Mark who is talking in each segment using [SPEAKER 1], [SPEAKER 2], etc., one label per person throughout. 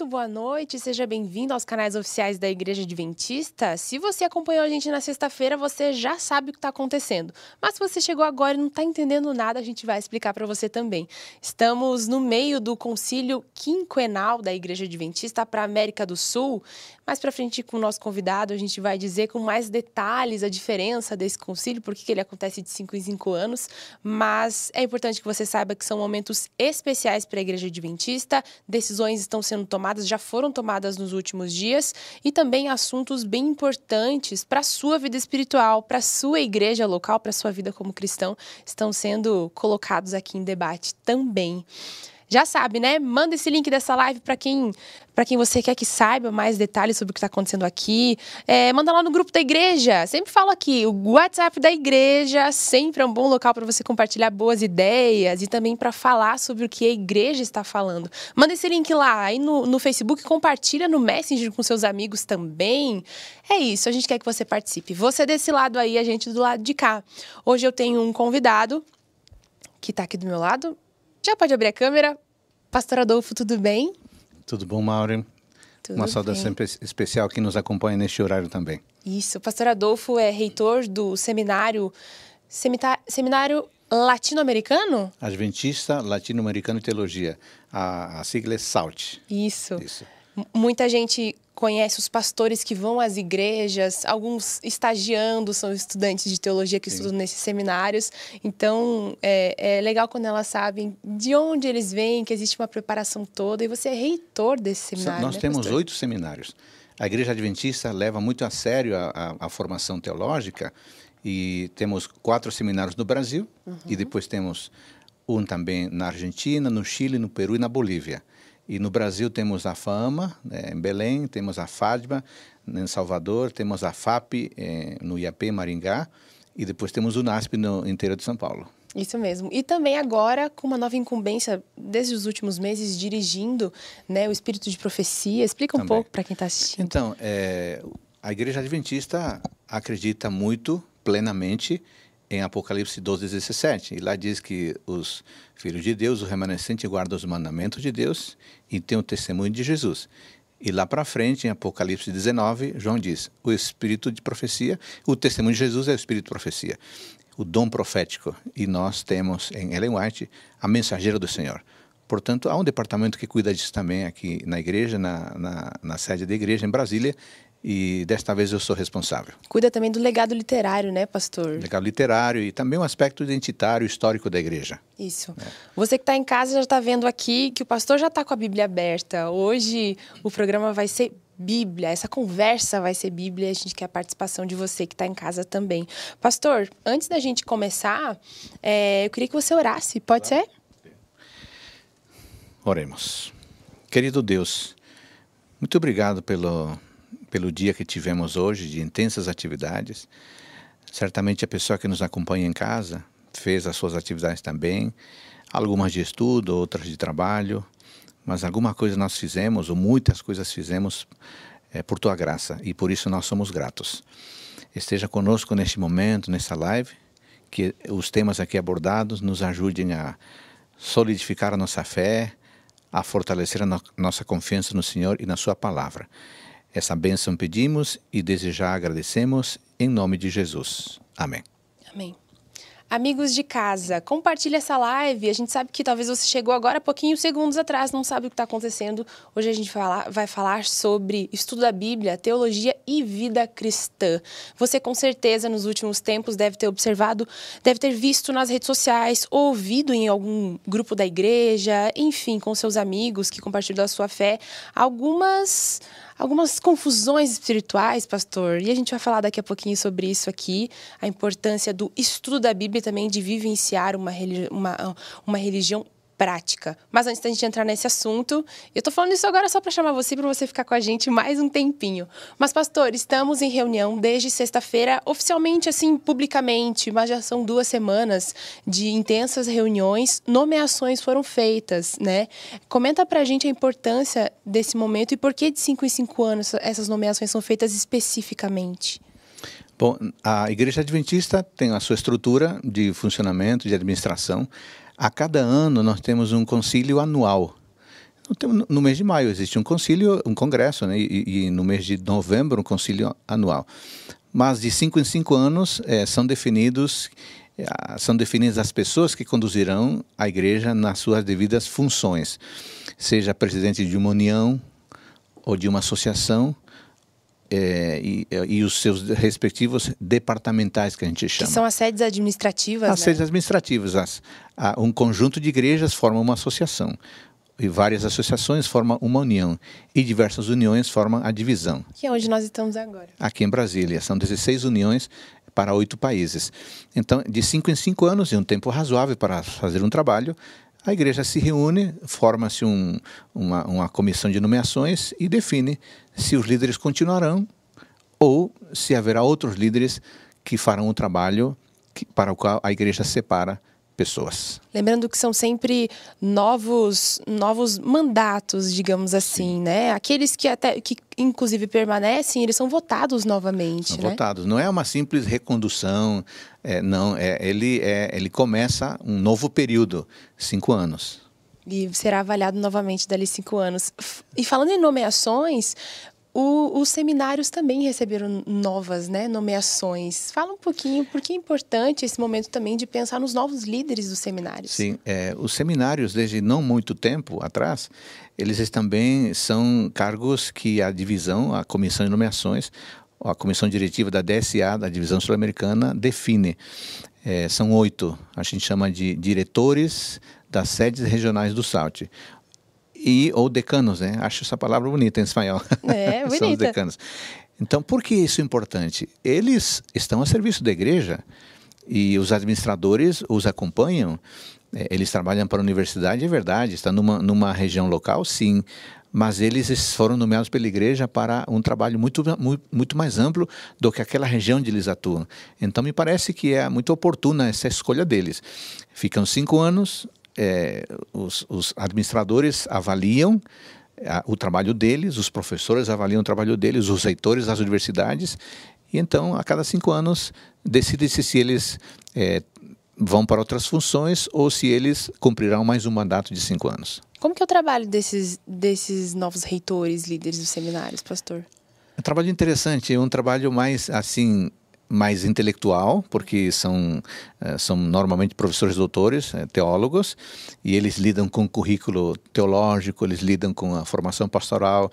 [SPEAKER 1] Muito boa noite, seja bem-vindo aos canais oficiais da Igreja Adventista. Se você acompanhou a gente na sexta-feira, você já sabe o que está acontecendo. Mas se você chegou agora e não está entendendo nada, a gente vai explicar para você também. Estamos no meio do concílio quinquenal da Igreja Adventista para a América do Sul. Mais para frente, com o nosso convidado, a gente vai dizer com mais detalhes a diferença desse concílio, porque ele acontece de cinco em cinco anos. Mas é importante que você saiba que são momentos especiais para a Igreja Adventista, decisões estão sendo tomadas, já foram tomadas nos últimos dias, e também assuntos bem importantes para a sua vida espiritual, para a sua igreja local, para a sua vida como cristão, estão sendo colocados aqui em debate também já sabe, né? Manda esse link dessa live para quem para quem você quer que saiba mais detalhes sobre o que está acontecendo aqui. É, manda lá no grupo da igreja. Sempre falo aqui, o WhatsApp da igreja sempre é um bom local para você compartilhar boas ideias e também para falar sobre o que a igreja está falando. Manda esse link lá aí no, no Facebook, compartilha no Messenger com seus amigos também. É isso, a gente quer que você participe. Você desse lado aí, a gente do lado de cá. Hoje eu tenho um convidado que está aqui do meu lado. Já pode abrir a câmera. Pastor Adolfo, tudo bem?
[SPEAKER 2] Tudo bom? Tudo Uma saudação bem. especial que nos acompanha neste horário também.
[SPEAKER 1] Isso, o pastor Adolfo é reitor do seminário, seminário latino-americano?
[SPEAKER 2] Adventista Latino-Americano de Teologia. A, a sigla é SALT.
[SPEAKER 1] Isso. Isso. Muita gente conhece os pastores que vão às igrejas, alguns estagiando são estudantes de teologia que Sim. estudam nesses seminários. Então, é, é, legal quando elas sabem de onde eles vêm, que existe uma preparação toda. E você é reitor desse seminário.
[SPEAKER 2] Nós
[SPEAKER 1] né,
[SPEAKER 2] temos
[SPEAKER 1] pastor?
[SPEAKER 2] oito seminários. A Igreja Adventista leva muito a sério a, a, a formação teológica e temos quatro seminários no Brasil uhum. e depois temos um também na Argentina, no Chile, no Peru e na Bolívia. E no Brasil temos a FAMA, né, em Belém, temos a FADBA, em Salvador, temos a FAP, eh, no IAP, Maringá, e depois temos o NASP no interior de São Paulo.
[SPEAKER 1] Isso mesmo. E também agora com uma nova incumbência, desde os últimos meses, dirigindo né, o espírito de profecia. Explica um também. pouco para quem está assistindo.
[SPEAKER 2] Então, é, a Igreja Adventista acredita muito, plenamente, em Apocalipse 12, 17. E lá diz que os filhos de Deus, o remanescente, guardam os mandamentos de Deus e tem o testemunho de Jesus. E lá para frente, em Apocalipse 19, João diz: o espírito de profecia, o testemunho de Jesus é o espírito de profecia, o dom profético. E nós temos em Ellen White a mensageira do Senhor. Portanto, há um departamento que cuida disso também aqui na igreja, na, na, na sede da igreja em Brasília, e desta vez eu sou responsável.
[SPEAKER 1] Cuida também do legado literário, né, pastor?
[SPEAKER 2] Legado literário e também um aspecto identitário histórico da igreja.
[SPEAKER 1] Isso. É. Você que está em casa já está vendo aqui que o pastor já está com a Bíblia aberta. Hoje o programa vai ser Bíblia, essa conversa vai ser Bíblia. A gente quer a participação de você que está em casa também. Pastor, antes da gente começar, é, eu queria que você orasse. Pode ser?
[SPEAKER 2] Oremos. Querido Deus, muito obrigado pelo pelo dia que tivemos hoje de intensas atividades. Certamente a pessoa que nos acompanha em casa fez as suas atividades também, algumas de estudo, outras de trabalho, mas alguma coisa nós fizemos, ou muitas coisas fizemos é, por tua graça e por isso nós somos gratos. Esteja conosco neste momento, nessa live, que os temas aqui abordados nos ajudem a solidificar a nossa fé, a fortalecer a no nossa confiança no Senhor e na Sua palavra. Essa bênção pedimos e desejar agradecemos em nome de Jesus. Amém.
[SPEAKER 1] Amém. Amigos de casa, compartilhe essa live. A gente sabe que talvez você chegou agora, pouquinho segundos atrás, não sabe o que está acontecendo. Hoje a gente vai falar sobre estudo da Bíblia, teologia e vida cristã. Você, com certeza, nos últimos tempos deve ter observado, deve ter visto nas redes sociais, ouvido em algum grupo da igreja, enfim, com seus amigos que compartilham a sua fé, algumas algumas confusões espirituais, pastor, e a gente vai falar daqui a pouquinho sobre isso aqui, a importância do estudo da Bíblia também de vivenciar uma, uma, uma religião prática. Mas antes da gente entrar nesse assunto, eu tô falando isso agora só para chamar você para você ficar com a gente mais um tempinho. Mas pastor, estamos em reunião desde sexta-feira, oficialmente assim, publicamente, mas já são duas semanas de intensas reuniões, nomeações foram feitas, né? Comenta pra gente a importância desse momento e por que de cinco em cinco anos essas nomeações são feitas especificamente.
[SPEAKER 2] Bom, a Igreja Adventista tem a sua estrutura de funcionamento, de administração. A cada ano nós temos um concílio anual. No mês de maio existe um concílio, um congresso, né? e, e no mês de novembro um concílio anual. Mas de cinco em cinco anos é, são definidos são definidas as pessoas que conduzirão a igreja nas suas devidas funções, seja presidente de uma união ou de uma associação, é, e, e, os seus respectivos departamentais que a gente chama.
[SPEAKER 1] Que são as sedes administrativas.
[SPEAKER 2] As
[SPEAKER 1] né?
[SPEAKER 2] sedes administrativas. As, a, um conjunto de igrejas forma uma associação. E várias associações formam uma união. E diversas uniões formam a divisão.
[SPEAKER 1] Que é onde nós estamos agora.
[SPEAKER 2] Aqui em Brasília. São 16 uniões para oito países. Então, de cinco em cinco anos, é um tempo razoável para fazer um trabalho, a igreja se reúne, forma-se um, uma, uma comissão de nomeações e define se os líderes continuarão ou se haverá outros líderes que farão o trabalho que, para o qual a igreja separa pessoas.
[SPEAKER 1] Lembrando que são sempre novos novos mandatos, digamos assim, Sim. né? Aqueles que até que inclusive permanecem, eles são votados novamente,
[SPEAKER 2] são
[SPEAKER 1] né?
[SPEAKER 2] votados. Não é uma simples recondução, é, não. É, ele é, ele começa um novo período, cinco anos.
[SPEAKER 1] E será avaliado novamente dali cinco anos. E falando em nomeações, o, os seminários também receberam novas né, nomeações. Fala um pouquinho, porque é importante esse momento também de pensar nos novos líderes dos seminários.
[SPEAKER 2] Sim, é, os seminários, desde não muito tempo atrás, eles também são cargos que a divisão, a comissão de nomeações, a comissão diretiva da DSA, da Divisão Sul-Americana, define. É, são oito, a gente chama de diretores das sedes regionais do SALT e ou decanos, né? Acho essa palavra bonita em espanhol.
[SPEAKER 1] É, bonita.
[SPEAKER 2] São os decanos. Então, por que isso é importante? Eles estão a serviço da igreja e os administradores os acompanham. É, eles trabalham para a universidade, é verdade, está numa, numa região local, sim, mas eles foram nomeados pela igreja para um trabalho muito, muito, muito mais amplo do que aquela região onde eles atuam. Então, me parece que é muito oportuna essa escolha deles. Ficam cinco anos, é, os, os, administradores avaliam a, o trabalho deles, os professores avaliam o trabalho deles, os reitores das universidades, e então, a cada cinco anos, decide-se se eles é, vão para outras funções ou se eles cumprirão mais um mandato de cinco anos.
[SPEAKER 1] Como que é o trabalho desses, desses novos reitores, líderes dos seminários, pastor?
[SPEAKER 2] É um trabalho interessante, é um trabalho mais assim mais intelectual, porque são, eh, são normalmente professores doutores, eh, teólogos, e eles lidam com o currículo teológico, eles lidam com a formação pastoral,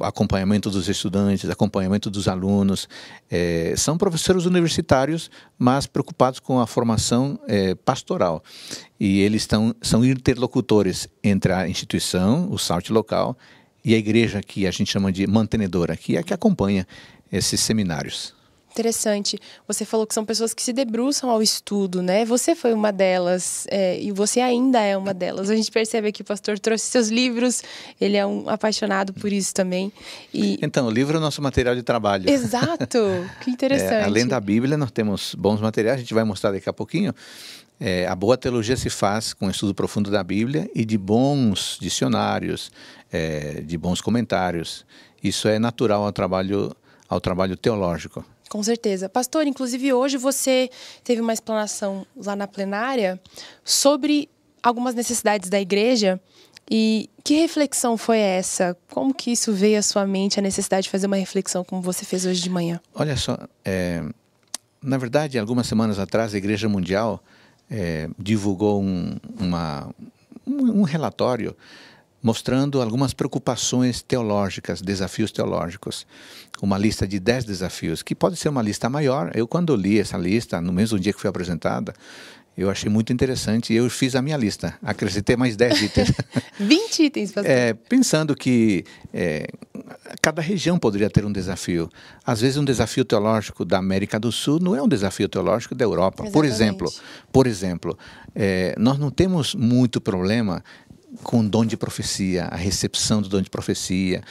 [SPEAKER 2] acompanhamento dos estudantes, acompanhamento dos alunos. É, são professores universitários, mas preocupados com a formação é, pastoral. E eles estão, são interlocutores entre a instituição, o SALT local, e a igreja, que a gente chama de mantenedora, que é a que acompanha esses seminários.
[SPEAKER 1] Interessante. Você falou que são pessoas que se debruçam ao estudo, né? Você foi uma delas é, e você ainda é uma delas. A gente percebe que o pastor trouxe seus livros, ele é um apaixonado por isso também.
[SPEAKER 2] E... Então, o livro é o nosso material de trabalho.
[SPEAKER 1] Exato, que interessante. É,
[SPEAKER 2] além da Bíblia, nós temos bons materiais, a gente vai mostrar daqui a pouquinho. É, a boa teologia se faz com o estudo profundo da Bíblia e de bons dicionários, é, de bons comentários. Isso é natural ao trabalho, ao trabalho teológico.
[SPEAKER 1] Com certeza. Pastor, inclusive hoje você teve uma explanação lá na plenária sobre algumas necessidades da igreja. E que reflexão foi essa? Como que isso veio à sua mente, a necessidade de fazer uma reflexão como você fez hoje de manhã?
[SPEAKER 2] Olha só, é, na verdade, algumas semanas atrás, a Igreja Mundial é, divulgou um, uma, um, um relatório mostrando algumas preocupações teológicas, desafios teológicos. Uma lista de dez desafios, que pode ser uma lista maior. Eu, quando li essa lista, no mesmo dia que foi apresentada, eu achei muito interessante e eu fiz a minha lista. Acrescentei mais 10 itens.
[SPEAKER 1] 20 itens, pastor.
[SPEAKER 2] É, pensando que é, cada região poderia ter um desafio. Às vezes, um desafio teológico da América do Sul não é um desafio teológico da Europa. Exatamente. Por exemplo, por exemplo é, nós não temos muito problema com o dom de profecia, a recepção do dom de profecia,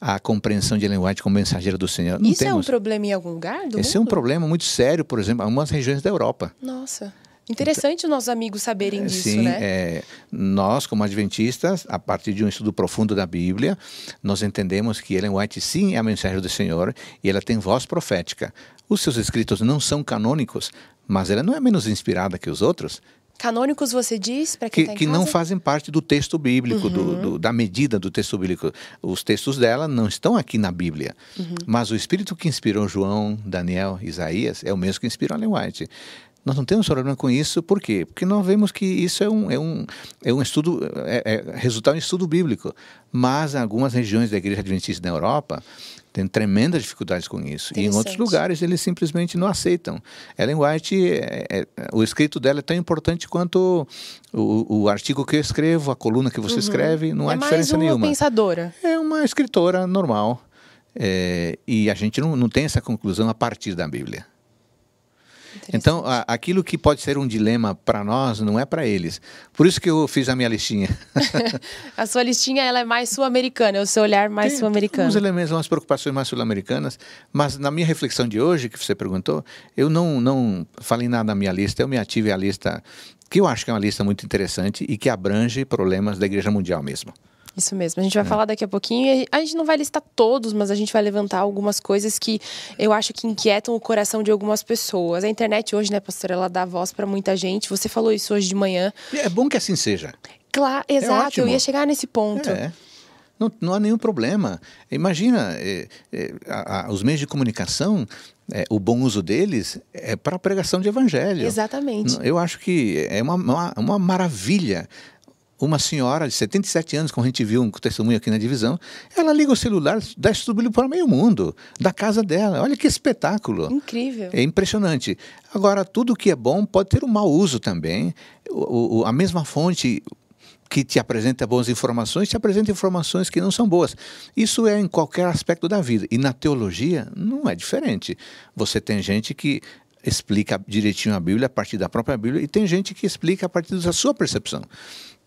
[SPEAKER 2] a compreensão de Ellen White como mensageira do Senhor. Não
[SPEAKER 1] Isso
[SPEAKER 2] temos.
[SPEAKER 1] é um problema em algum lugar do
[SPEAKER 2] Esse
[SPEAKER 1] mundo?
[SPEAKER 2] é um problema muito sério, por exemplo, em algumas regiões da Europa.
[SPEAKER 1] Nossa. Interessante então, os nossos amigos saberem
[SPEAKER 2] é,
[SPEAKER 1] disso,
[SPEAKER 2] sim,
[SPEAKER 1] né?
[SPEAKER 2] É, nós, como adventistas, a partir de um estudo profundo da Bíblia, nós entendemos que Ellen White sim é a mensagem do Senhor e ela tem voz profética. Os seus escritos não são canônicos, mas ela não é menos inspirada que os outros.
[SPEAKER 1] Canônicos, você diz, para quem
[SPEAKER 2] que,
[SPEAKER 1] tá
[SPEAKER 2] que não fazem parte do texto bíblico, do,
[SPEAKER 1] Uhum.
[SPEAKER 2] do- da medida do texto bíblico. Os textos dela não estão aqui na Bíblia.
[SPEAKER 1] Uhum.
[SPEAKER 2] Mas o Espírito que inspirou João, Daniel, Isaías é o mesmo que inspirou Ellen White. Nós não temos problema com isso, por quê? Porque nós vemos que isso é um, é um, é um estudo, é, é resultado de um estudo bíblico. Mas em algumas regiões da Igreja Adventista na Europa têm tremendas dificuldades com isso. E em outros lugares eles simplesmente não aceitam. Ellen White, é- é- o escrito dela é tão importante quanto o, o artigo que eu escrevo, a coluna que você escreve, não
[SPEAKER 1] é
[SPEAKER 2] há
[SPEAKER 1] mais
[SPEAKER 2] diferença
[SPEAKER 1] uma
[SPEAKER 2] nenhuma.
[SPEAKER 1] pensadora.
[SPEAKER 2] É uma escritora normal. É, e a gente não, não tem essa conclusão a partir da Bíblia. Então, a- aquilo que pode ser um dilema para nós não é para eles. Por isso que eu fiz a minha listinha.
[SPEAKER 1] A sua listinha ela é mais sul-americana, é o seu olhar mais sul-americano.
[SPEAKER 2] Alguns elementos, umas preocupações mais sul-americanas, mas na minha reflexão de hoje, que você perguntou, eu não, não falei nada na minha lista, eu me ative à lista, que eu acho que é uma lista muito interessante e que abrange problemas da Igreja Mundial mesmo.
[SPEAKER 1] Isso mesmo. A gente vai
[SPEAKER 2] É.
[SPEAKER 1] falar daqui a pouquinho. A gente não vai listar todos, mas a gente vai levantar algumas coisas que eu acho que inquietam o coração de algumas pessoas. A internet hoje, né, pastora, ela dá voz para muita gente. Você falou isso hoje de manhã.
[SPEAKER 2] É bom que assim seja.
[SPEAKER 1] Claro, exato. eu
[SPEAKER 2] ótimo.
[SPEAKER 1] ia chegar nesse ponto.
[SPEAKER 2] É. Não, não há nenhum problema. Imagina, é, é, a- a- os meios de comunicação, é, o bom uso deles é para a pregação de evangelho.
[SPEAKER 1] Exatamente.
[SPEAKER 2] Eu acho que é uma, uma, uma maravilha. Uma senhora de 77 anos, como a gente viu um testemunho aqui na divisão, ela liga o celular, dá estudo para meio mundo, da casa dela. Olha que espetáculo.
[SPEAKER 1] Incrível.
[SPEAKER 2] É impressionante. Agora, tudo que é bom pode ter um mau uso também. O, o- a mesma fonte que te apresenta boas informações, te apresenta informações que não são boas. Isso é em qualquer aspecto da vida. E na teologia não é diferente. Você tem gente que explica direitinho a Bíblia a partir da própria Bíblia e tem gente que explica a partir da sua percepção.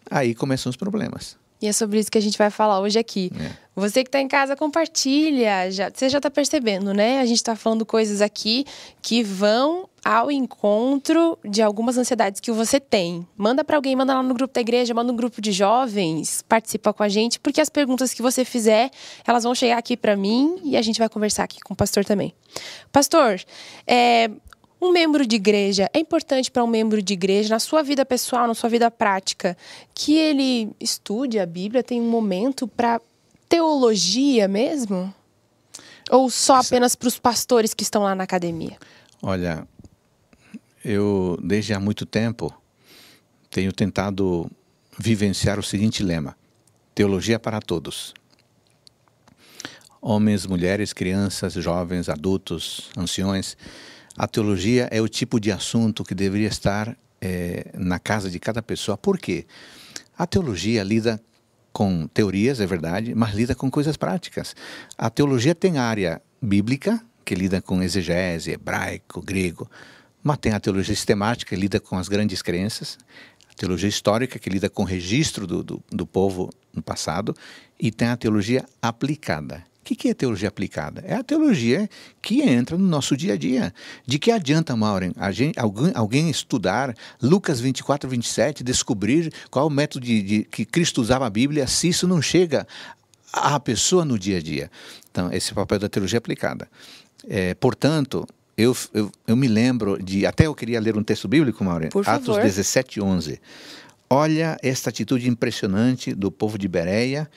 [SPEAKER 2] Aí começam os problemas.
[SPEAKER 1] E é sobre isso que a gente vai falar hoje aqui.
[SPEAKER 2] É.
[SPEAKER 1] Você que está em casa, compartilha. Já, você já está percebendo, né? A gente está falando coisas aqui que vão ao encontro de algumas ansiedades que você tem. Manda para alguém, manda lá no grupo da igreja, manda no grupo de jovens, participa com a gente, porque as perguntas que você fizer, elas vão chegar aqui para mim e a gente vai conversar aqui com o pastor também. Pastor, é, um membro de igreja, é importante para um membro de igreja, na sua vida pessoal, na sua vida prática, que ele estude a Bíblia, tem um momento para teologia mesmo? Ou só apenas para os pastores que estão lá na academia?
[SPEAKER 2] Olha, eu desde há muito tempo tenho tentado vivenciar o seguinte lema: teologia para todos. Homens, mulheres, crianças, jovens, adultos, anciões. A teologia é o tipo de assunto que deveria estar eh, na casa de cada pessoa. Por quê? A teologia lida com teorias, é verdade, mas lida com coisas práticas. A teologia tem a área bíblica, que lida com exegese, hebraico, grego, mas tem a teologia sistemática, que lida com as grandes crenças, a teologia histórica, que lida com o registro do, do, do povo no passado, e tem a teologia aplicada. O que, que é teologia aplicada? É a teologia que entra no nosso dia a dia. De que adianta, Maureen, a gente, alguém, alguém estudar Lucas 24, 27, descobrir qual o método de, de, que Cristo usava a Bíblia, se isso não chega à pessoa no dia a dia? Então, esse é o papel da teologia aplicada. É, portanto, eu, eu, eu, me lembro de. Até eu queria ler um texto bíblico, Maureen.
[SPEAKER 1] Por
[SPEAKER 2] Atos
[SPEAKER 1] favor.
[SPEAKER 2] 17, 11. Olha esta atitude impressionante do povo de Bereia,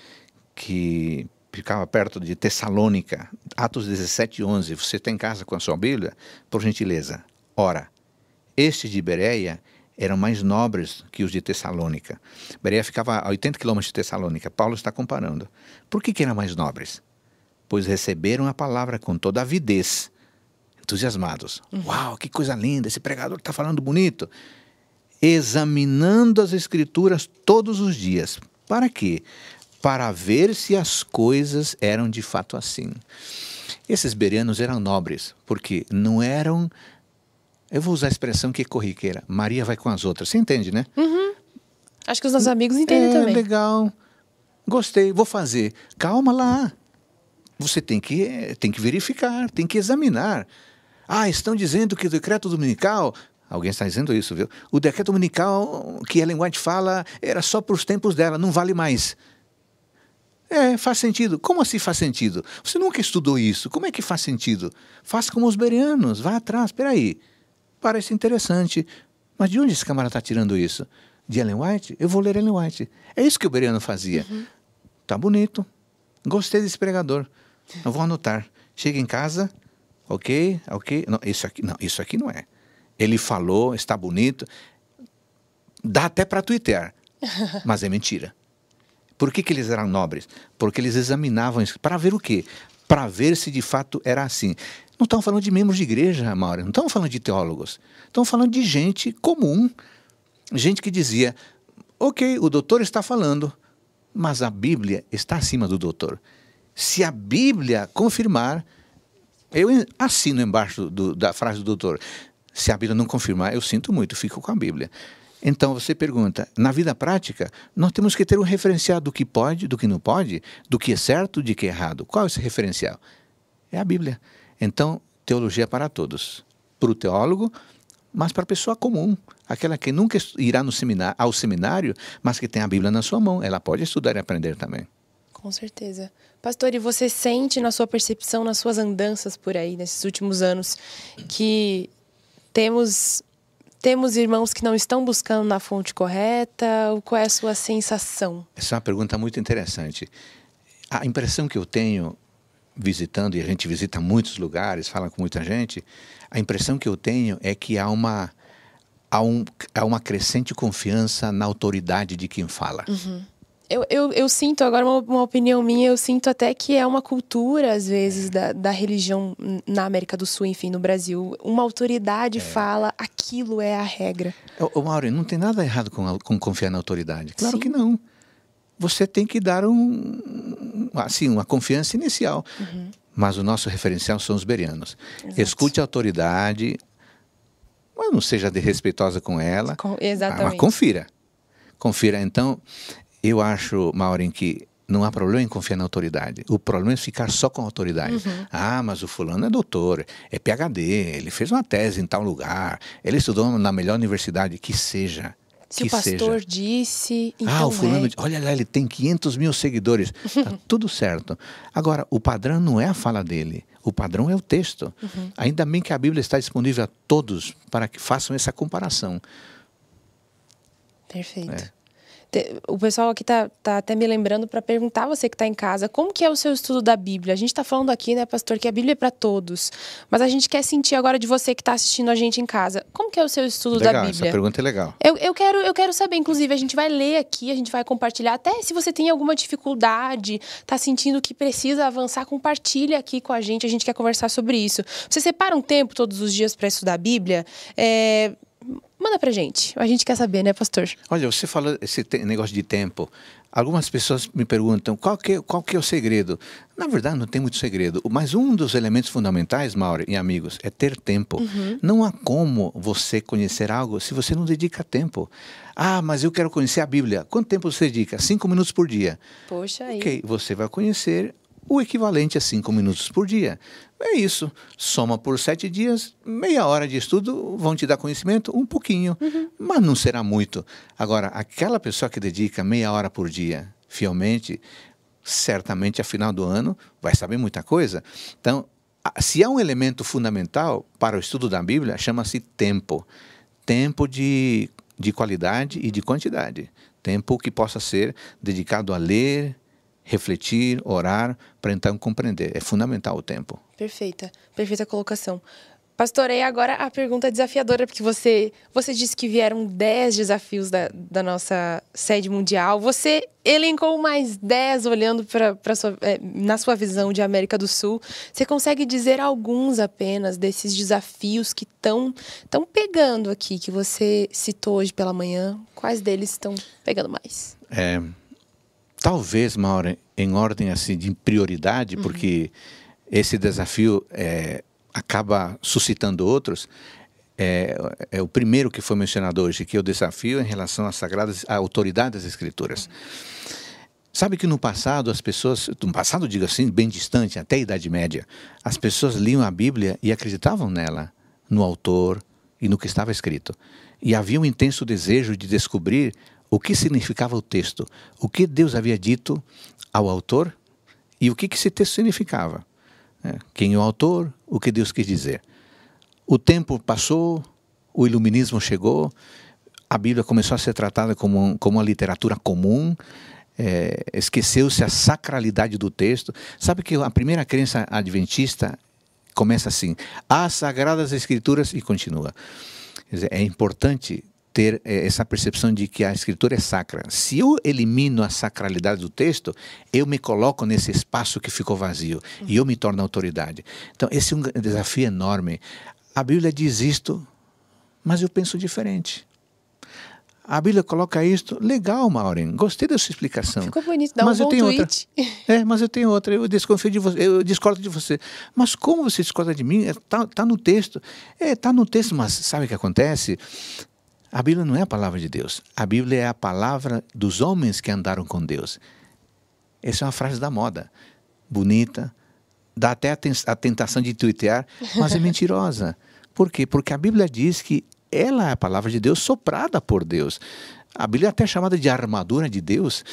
[SPEAKER 2] que ficava perto de Tessalônica. Atos 17, 11. Você está em casa com a sua Bíblia? Por gentileza. Ora, estes de Bereia eram mais nobres que os de Tessalônica. Bereia ficava a 80 quilômetros de Tessalônica. Paulo está comparando. Por que, que eram mais nobres? Pois receberam a palavra com toda avidez, entusiasmados. Uhum. Uau, que coisa linda! Esse pregador está falando bonito. Examinando as Escrituras todos os dias. Para quê? Para ver se as coisas eram de fato assim. Esses bereanos eram nobres, porque não eram. Eu vou usar a expressão que é corriqueira. Maria vai com as outras. Você entende, né?
[SPEAKER 1] Uhum. Acho que os nossos amigos entendem
[SPEAKER 2] é,
[SPEAKER 1] também.
[SPEAKER 2] Legal. Gostei, vou fazer. Calma lá. Você tem que, tem que verificar, tem que examinar. Ah, estão dizendo que o decreto dominical. Alguém está dizendo isso, viu? O decreto dominical que Ellen White fala era só para os tempos dela, não vale mais. É, faz sentido. Como assim faz sentido? Você nunca estudou isso. Como é que faz sentido? Faça como os bereanos, vá atrás. Espera aí. Parece interessante, Mas de onde esse camarada está tirando isso? De Ellen White? Eu vou ler Ellen White. É isso que o Bereano fazia. Uhum. Tá bonito. Gostei desse pregador. Eu vou anotar. Chega em casa, ok, ok. Não, isso aqui não, isso aqui não é. Ele falou, está bonito. Dá até para twittar, mas é mentira. Por que, que eles eram nobres? Porque eles examinavam isso. Para ver o quê? Para ver se de fato era assim. Não estão falando de membros de igreja, Mauro. Não estão falando de teólogos. Estão falando de gente comum. Gente que dizia: ok, o doutor está falando, mas a Bíblia está acima do doutor. Se a Bíblia confirmar, eu assino embaixo do, da frase do doutor. Se a Bíblia não confirmar, eu sinto muito, fico com a Bíblia. Então você pergunta, na vida prática, nós temos que ter um referencial do que pode, do que não pode, do que é certo, de que é errado. Qual é esse referencial? É a Bíblia. Então, teologia para todos. Para o teólogo, mas para a pessoa comum, aquela que nunca irá no seminário, ao seminário, mas que tem a Bíblia na sua mão. Ela pode estudar e aprender também.
[SPEAKER 1] Com certeza. Pastor, e você sente na sua percepção, nas suas andanças por aí, nesses últimos anos, que temos temos irmãos que não estão buscando na fonte correta? Qual é a sua sensação?
[SPEAKER 2] Essa é uma pergunta muito interessante. A impressão que eu tenho visitando, e a gente visita muitos lugares, fala com muita gente, a impressão que eu tenho é que há uma, há um, há uma crescente confiança na autoridade de quem fala.
[SPEAKER 1] Uhum eu, eu, eu, sinto, agora uma, uma, opinião minha, eu sinto até que é uma cultura, às vezes, da, da religião na América do Sul, enfim, no Brasil. Uma autoridade é. fala, aquilo é a regra.
[SPEAKER 2] Ô, Mauro, não tem nada errado com, com confiar na autoridade. Claro Sim. que não. Você tem que dar um, assim, uma confiança inicial. Uhum. Mas o nosso referencial são os berianos. Exato. Escute a autoridade, mas não seja desrespeitosa com ela.
[SPEAKER 1] Com, exatamente.
[SPEAKER 2] Mas confira. Confira. Então, eu acho, Maureen, que não há problema em confiar na autoridade. O problema é ficar só com a autoridade. Uhum. Ah, mas o fulano é doutor, é PhD, ele fez uma tese em tal lugar, ele estudou na melhor universidade, que seja.
[SPEAKER 1] Se que o pastor seja. disse, então
[SPEAKER 2] Ah, o fulano,
[SPEAKER 1] é.
[SPEAKER 2] olha lá, ele tem 500 mil seguidores. Tá tudo certo. Agora, o padrão não é a fala dele. O padrão é o texto. Uhum. Ainda bem que a Bíblia está disponível a todos para que façam essa comparação.
[SPEAKER 1] Perfeito. É o pessoal aqui tá, tá até me lembrando para perguntar você que está em casa, como que é o seu estudo da Bíblia? A gente está falando aqui, né, pastor, que a Bíblia é para todos, mas a gente quer sentir agora de você que está assistindo a gente em casa, como que é o seu estudo
[SPEAKER 2] legal,
[SPEAKER 1] da Bíblia?
[SPEAKER 2] Essa pergunta é legal.
[SPEAKER 1] Eu, eu, quero, eu quero saber, inclusive, a gente vai ler aqui, a gente vai compartilhar, até se você tem alguma dificuldade, está sentindo que precisa avançar, compartilha aqui com a gente, a gente quer conversar sobre isso. Você separa um tempo todos os dias para estudar a Bíblia? É, Manda pra gente. A gente quer saber, né, pastor?
[SPEAKER 2] Olha, você falou esse negócio de tempo. Algumas pessoas me perguntam qual que, qual que é o segredo. Na verdade, não tem muito segredo. Mas um dos elementos fundamentais, Mauro e amigos, é ter tempo. Uhum. Não há como você conhecer algo se você não dedica tempo. Ah, mas eu quero conhecer a Bíblia. Quanto tempo você dedica? Cinco minutos por dia.
[SPEAKER 1] Poxa, aí.
[SPEAKER 2] Ok, você vai conhecer o equivalente a cinco minutos por dia. É isso. Soma por sete dias, meia hora de estudo vão te dar conhecimento, um pouquinho, uhum. mas não será muito. Agora, aquela pessoa que dedica meia hora por dia fielmente, certamente, a final do ano, vai saber muita coisa. Então, se há um elemento fundamental para o estudo da Bíblia, chama-se tempo. Tempo de, de qualidade e de quantidade. Tempo que possa ser dedicado a ler, refletir, orar, para então compreender. É fundamental o tempo.
[SPEAKER 1] Perfeita, perfeita colocação. Pastorei agora a pergunta desafiadora, porque você, você disse que vieram 10 desafios da, da nossa sede mundial. Você elencou mais 10 olhando para sua, é, na sua visão de América do Sul. Você consegue dizer alguns apenas desses desafios que estão tão pegando aqui, que você citou hoje pela manhã? Quais deles estão pegando mais?
[SPEAKER 2] É, talvez, Maura, em ordem assim de prioridade, uhum. porque esse desafio é, acaba suscitando outros. É, é, o primeiro que foi mencionado hoje, que é o desafio em relação às sagradas, à autoridade das escrituras. Sabe que no passado as pessoas, no passado digo assim, bem distante, até a Idade Média, as pessoas liam a Bíblia e acreditavam nela, no autor e no que estava escrito. E havia um intenso desejo de descobrir o que significava o texto, o que Deus havia dito ao autor e o que, esse texto significava. Né? Quem é o autor, o que Deus quis dizer. O tempo passou, o iluminismo chegou, a Bíblia começou a ser tratada como, como uma literatura comum, é, esqueceu-se a sacralidade do texto. Sabe que a primeira crença adventista começa assim: as sagradas escrituras e continua. Dizer, é importante ter é, essa percepção de que a escritura é sacra. Se eu elimino a sacralidade do texto, eu me coloco nesse espaço que ficou vazio uhum. e eu me torno autoridade. Então, esse é um desafio enorme. A Bíblia diz isto, mas eu penso diferente. A Bíblia coloca isto, legal, Maureen, gostei da sua explicação.
[SPEAKER 1] Ficou bonito, dá mas um eu tenho
[SPEAKER 2] tweet. outra. É, mas eu tenho outra, eu desconfio de você, eu discordo de você. Mas como você discorda de mim? Está é, tá no texto. É, está no texto, mas sabe o que acontece? A Bíblia não é a palavra de Deus. A Bíblia é a palavra dos homens que andaram com Deus. Essa é uma frase da moda. Bonita, dá até a tentação de twittear, mas é mentirosa. Por quê? Porque a Bíblia diz que ela é a palavra de Deus soprada por Deus. A Bíblia é até chamada de armadura de Deus.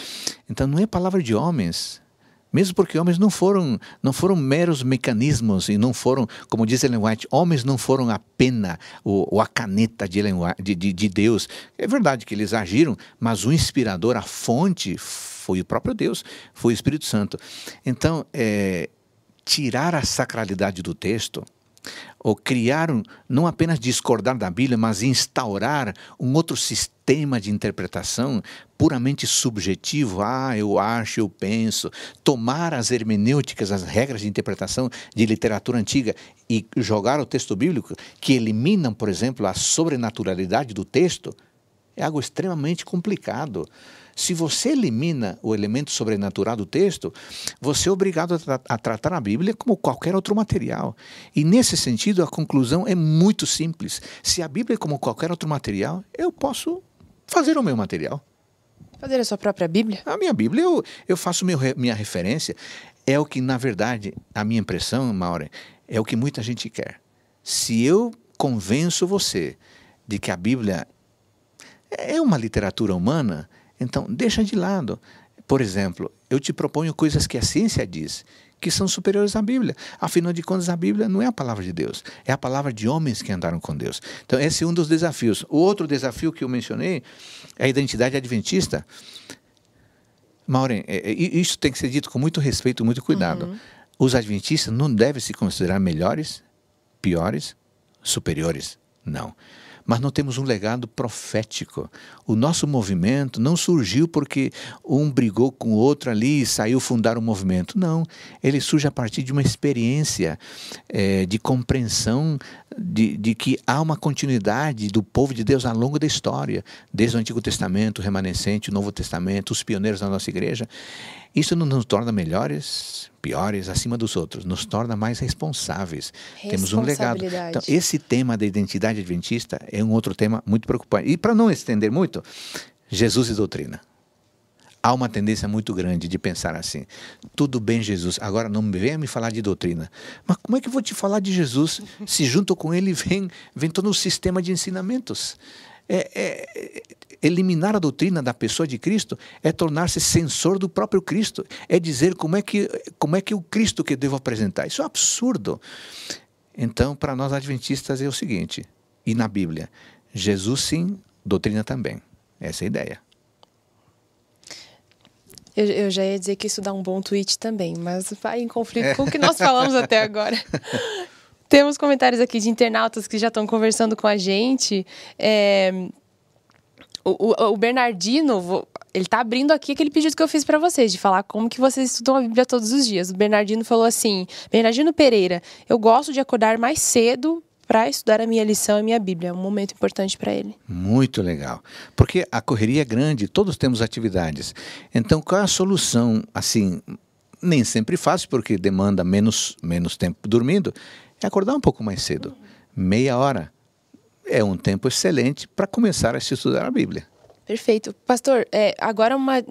[SPEAKER 2] Então não é palavra de homens. Mesmo porque homens não foram, não foram meros mecanismos e não foram, como diz Ellen White, homens não foram a pena ou, ou a caneta de, White, de, de, de Deus. É verdade que eles agiram, mas o inspirador, a fonte, foi o próprio Deus, foi o Espírito Santo. Então, é, tirar a sacralidade do texto ou criar, não apenas discordar da Bíblia, mas instaurar um outro sistema de interpretação puramente subjetivo. Ah, eu acho, eu penso. Tomar as hermenêuticas, as regras de interpretação de literatura antiga e jogar o texto bíblico, que eliminam, por exemplo, a sobrenaturalidade do texto, é algo extremamente complicado. Se você elimina o elemento sobrenatural do texto, você é obrigado a, tra a, tratar a Bíblia como qualquer outro material. E nesse sentido, a conclusão é muito simples. Se a Bíblia é como qualquer outro material, eu posso fazer o meu material.
[SPEAKER 1] Fazer a sua própria Bíblia?
[SPEAKER 2] A minha Bíblia, eu, eu faço meu, minha referência. É o que, na verdade, a minha impressão, Maura, é o que muita gente quer. Se eu convenço você de que a Bíblia é uma literatura humana, então, deixa de lado. Por exemplo, eu te proponho coisas que a ciência diz, que são superiores à Bíblia. Afinal de contas, a Bíblia não é a palavra de Deus, é a palavra de homens que andaram com Deus. Então, esse é um dos desafios. O outro desafio que eu mencionei é a identidade adventista. Maureen, é, é, isso tem que ser dito com muito respeito, muito cuidado. Uhum. Os adventistas não devem se considerar melhores, piores, superiores. Não mas não temos um legado profético. O nosso movimento não surgiu porque um brigou com o outro ali e saiu fundar um movimento. Não, ele surge a partir de uma experiência é, de compreensão de, de, que há uma continuidade do povo de Deus ao longo da história, desde o Antigo Testamento, o remanescente, o Novo Testamento, os pioneiros da nossa igreja. Isso não nos torna melhores, piores, acima dos outros, nos torna mais responsáveis. Temos um legado. Então, esse tema da identidade adventista é um outro tema muito preocupante. E para não estender muito, Jesus e doutrina. Há uma tendência muito grande de pensar assim: tudo bem, Jesus, agora não venha me falar de doutrina. Mas como é que eu vou te falar de Jesus se junto com ele vem, vem todo um sistema de ensinamentos? É, é, eliminar a doutrina da pessoa de Cristo é tornar-se censor do próprio Cristo, é dizer como é que como é que o Cristo que eu devo apresentar. Isso é um absurdo. Então, para nós adventistas é o seguinte, e na Bíblia, Jesus sim, doutrina também. Essa é a ideia.
[SPEAKER 1] Eu, eu, já ia dizer que isso dá um bom tweet também, mas vai em conflito é. com o que nós falamos até agora. Temos comentários aqui de internautas que já estão conversando com a gente. É, o, o, o Bernardino, ele está abrindo aqui aquele pedido que eu fiz para vocês, de falar como que vocês estudam a Bíblia todos os dias. O Bernardino falou assim: Bernardino Pereira, eu gosto de acordar mais cedo para estudar a minha lição e a minha Bíblia. É um momento importante para ele.
[SPEAKER 2] Muito legal. Porque a correria é grande, todos temos atividades. Então, qual é a solução? Assim, nem sempre fácil, porque demanda menos, menos tempo dormindo, é acordar um pouco mais cedo. Meia hora é um tempo excelente para começar a se estudar a Bíblia.
[SPEAKER 1] Perfeito. Pastor, é, agora uma,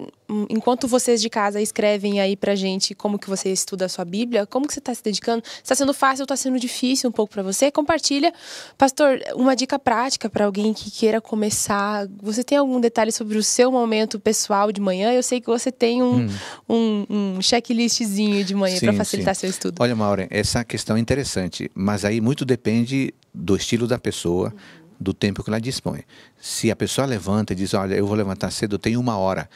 [SPEAKER 1] enquanto vocês de casa escrevem aí pra gente como que você estuda a sua Bíblia, como que você está se dedicando? Está sendo fácil ou está sendo difícil um pouco para você? Compartilha. Pastor, uma dica prática para alguém que queira começar. Você tem algum detalhe sobre o seu momento pessoal de manhã? Eu sei que você tem um, hum. um, um checklistzinho de manhã para facilitar sim. seu estudo.
[SPEAKER 2] Olha, Maura, essa questão é interessante, mas aí muito depende do estilo da pessoa. Do tempo que ela dispõe. Se a pessoa levanta e diz, olha, eu vou levantar cedo, eu tenho uma hora.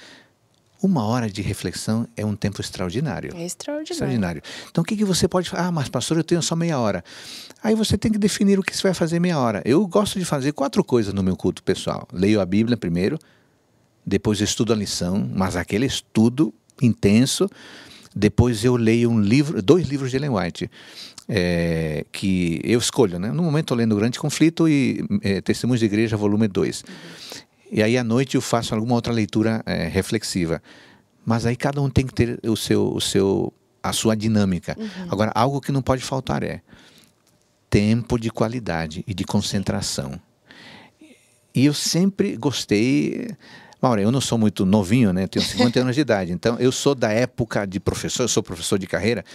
[SPEAKER 2] Uma hora de reflexão é um tempo extraordinário.
[SPEAKER 1] É extraordinário.
[SPEAKER 2] extraordinário. Então, o que, que você pode fazer? Ah, mas pastor, eu tenho só meia hora. Aí você tem que definir o que você vai fazer meia hora. Eu gosto de fazer quatro coisas no meu culto pessoal. Leio a Bíblia primeiro, depois estudo a lição, mas aquele estudo intenso. Depois eu leio um livro, dois livros de Ellen White, é, que eu escolho, né? No momento estou lendo Grande Conflito e é, Testemunhos de Igreja, volume 2. Uhum. E aí à noite eu faço alguma outra leitura é, reflexiva. Mas aí cada um tem que ter o seu, o seu, a sua dinâmica. Uhum. Agora, algo que não pode faltar é tempo de qualidade e de concentração. E eu sempre gostei Mauro, eu não sou muito novinho, né? Tenho 50 anos de idade. Então, eu sou da época de professor, eu sou professor de carreira,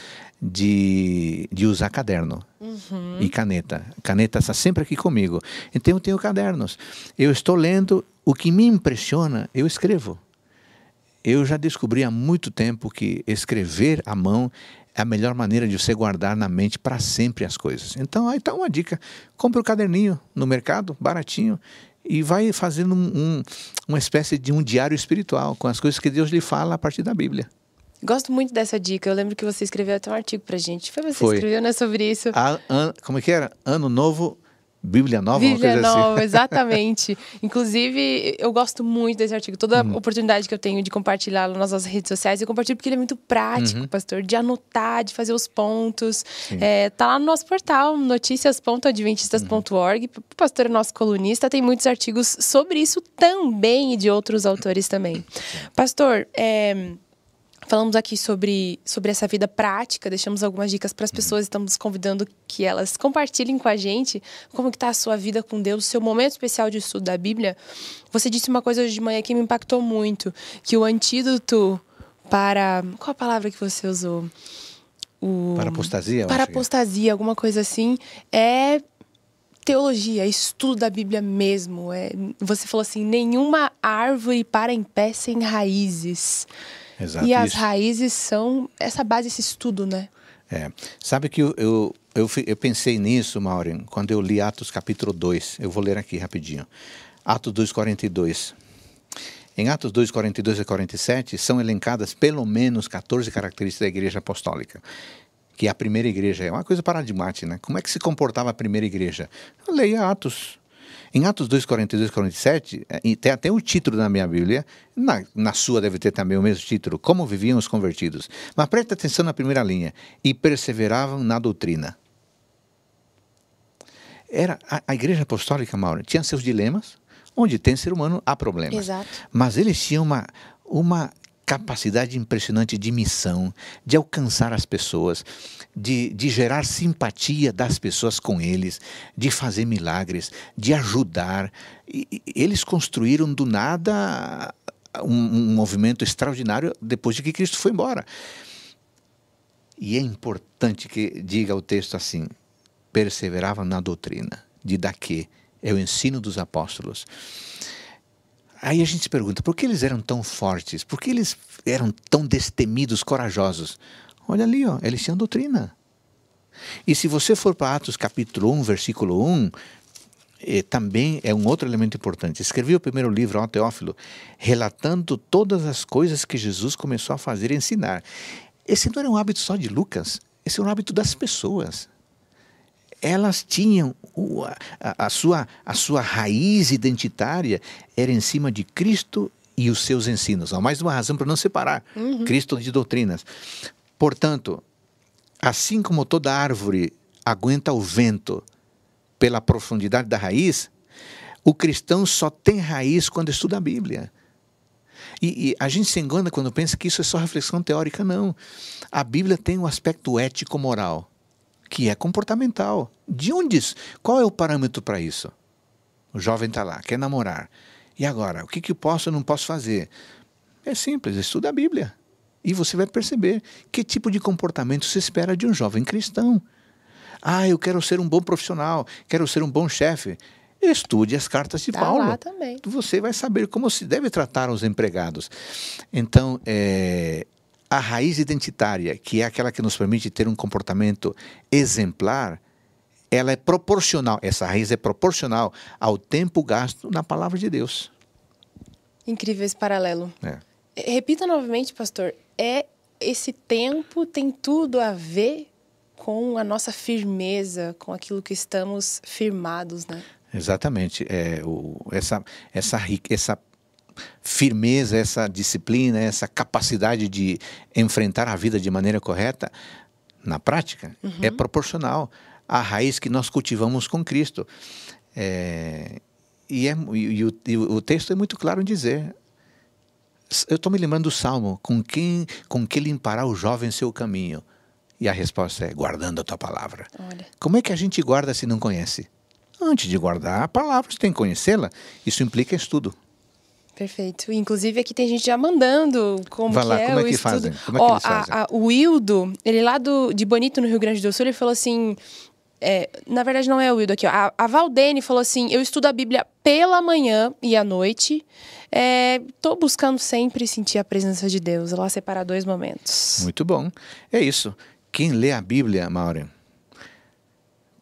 [SPEAKER 2] de, de usar caderno uhum. e caneta. Caneta está sempre aqui comigo. Então, eu tenho cadernos. Eu estou lendo, o que me impressiona, eu escrevo. Eu já descobri há muito tempo que escrever à mão é a melhor maneira de você guardar na mente para sempre as coisas. Então, aí está uma dica. Compre o um caderninho no mercado, baratinho, e vai fazendo um, um, uma espécie de um diário espiritual com as coisas que Deus lhe fala a partir da Bíblia.
[SPEAKER 1] Gosto muito dessa dica. Eu lembro que você escreveu até um artigo pra gente. Foi você que escreveu, né, sobre isso?
[SPEAKER 2] A, an, como é que era? Ano Novo Bíblia Nova,
[SPEAKER 1] Bíblia
[SPEAKER 2] assim.
[SPEAKER 1] Nova,
[SPEAKER 2] assim.
[SPEAKER 1] exatamente. Inclusive, eu gosto muito desse artigo. Toda uhum. oportunidade que eu tenho de compartilhá-lo nas nossas redes sociais, eu compartilho porque ele é muito prático, uhum. pastor, de anotar, de fazer os pontos. É, tá lá no nosso portal, noticias.adventistas.org. Uhum. O pastor é nosso colunista, tem muitos artigos sobre isso também e de outros autores também. Pastor, é Falamos aqui sobre, sobre essa vida prática, deixamos algumas dicas para as uhum. pessoas, estamos convidando que elas compartilhem com a gente como está a sua vida com Deus, seu momento especial de estudo da Bíblia. Você disse uma coisa hoje de manhã que me impactou muito, que o antídoto para... Qual a palavra que você usou?
[SPEAKER 2] O... Para apostasia?
[SPEAKER 1] Para é. apostasia, alguma coisa assim, é teologia, estudo da Bíblia mesmo. É, você falou assim, nenhuma árvore para em pé sem raízes.
[SPEAKER 2] Exato,
[SPEAKER 1] e as isso. raízes são essa base, esse estudo, né?
[SPEAKER 2] É. Sabe que eu, eu, eu, eu pensei nisso, Maureen, quando eu li Atos capítulo 2. Eu vou ler aqui rapidinho. Atos 2, 42. Em Atos 2, 42 e 47, são elencadas pelo menos 14 características da igreja apostólica que a primeira igreja. É uma coisa paradigmática, né? Como é que se comportava a primeira igreja? Leia Atos. Em Atos 2, 42 e 47, tem até o título na minha Bíblia, na, na sua deve ter também o mesmo título, Como Viviam os Convertidos. Mas preste atenção na primeira linha, e perseveravam na doutrina. Era a, a igreja apostólica, Mauro, tinha seus dilemas, onde tem ser humano há problemas.
[SPEAKER 1] Exato.
[SPEAKER 2] Mas eles tinham uma, uma capacidade impressionante de missão, de alcançar as pessoas, de, de gerar simpatia das pessoas com eles, de fazer milagres, de ajudar. E, eles construíram do nada um, um movimento extraordinário depois de que Cristo foi embora. E é importante que diga o texto assim: perseveravam na doutrina, de daqui é o ensino dos apóstolos. Aí a gente se pergunta, por que eles eram tão fortes? Por que eles eram tão destemidos, corajosos? Olha ali, ó, eles tinham doutrina. E se você for para Atos capítulo 1, versículo 1, eh, também é um outro elemento importante. Escrevi o primeiro livro, ao Teófilo, relatando todas as coisas que Jesus começou a fazer e ensinar. Esse não era um hábito só de Lucas, esse é um hábito das pessoas elas tinham a, a, sua, a sua raiz identitária era em cima de Cristo e os seus ensinos. Há mais uma razão para não separar uhum. Cristo de doutrinas. Portanto, assim como toda árvore aguenta o vento pela profundidade da raiz, o cristão só tem raiz quando estuda a Bíblia. E, e, a gente se engana quando pensa que isso é só reflexão teórica, não. A Bíblia tem um aspecto ético-moral que é comportamental. De onde isso? Qual é o parâmetro para isso? O jovem está lá, quer namorar. E agora, o que, que posso ou não posso fazer? É simples, estuda a Bíblia. E você vai perceber que tipo de comportamento se espera de um jovem cristão. Ah, eu quero ser um bom profissional, quero ser um bom chefe. Estude as cartas de
[SPEAKER 1] tá
[SPEAKER 2] Paulo.
[SPEAKER 1] Lá também.
[SPEAKER 2] Você vai saber como se deve tratar os empregados. Então, é, a raiz identitária, que é aquela que nos permite ter um comportamento exemplar, ela é proporcional, essa raiz é proporcional ao tempo gasto na palavra de Deus.
[SPEAKER 1] Incrível esse paralelo.
[SPEAKER 2] É.
[SPEAKER 1] Repita novamente, pastor. É esse tempo tem tudo a ver com a nossa firmeza, com aquilo que estamos firmados, né?
[SPEAKER 2] Exatamente. É, o, essa, essa, essa firmeza, essa disciplina, essa capacidade de enfrentar a vida de maneira correta, na prática, uhum. é proporcional à raiz que nós cultivamos com Cristo. É, e, é, e, o, e o texto é muito claro em dizer: eu estou me lembrando do Salmo, com quem, com que limpará o jovem seu caminho? E a resposta é, guardando a tua palavra.
[SPEAKER 1] Olha.
[SPEAKER 2] Como é que a gente guarda se não conhece? Antes de guardar a palavra, você tem que conhecê-la. Isso implica estudo.
[SPEAKER 1] Perfeito. Inclusive aqui tem gente já mandando como
[SPEAKER 2] Vai
[SPEAKER 1] que
[SPEAKER 2] lá,
[SPEAKER 1] é
[SPEAKER 2] como é
[SPEAKER 1] o
[SPEAKER 2] que
[SPEAKER 1] estudo.
[SPEAKER 2] fazem? Como é
[SPEAKER 1] Ó,
[SPEAKER 2] que eles fazem?
[SPEAKER 1] A, a, o Wildo, ele lá do, de Bonito, no Rio Grande do Sul, ele falou assim... é, na verdade, não é o Wildo aqui. Ó. A, a Valdene falou assim, eu estudo a Bíblia pela manhã e à noite. Estou buscando sempre sentir a presença de Deus. Ela separar dois momentos.
[SPEAKER 2] Muito bom. É isso. Quem lê a Bíblia, Maureen,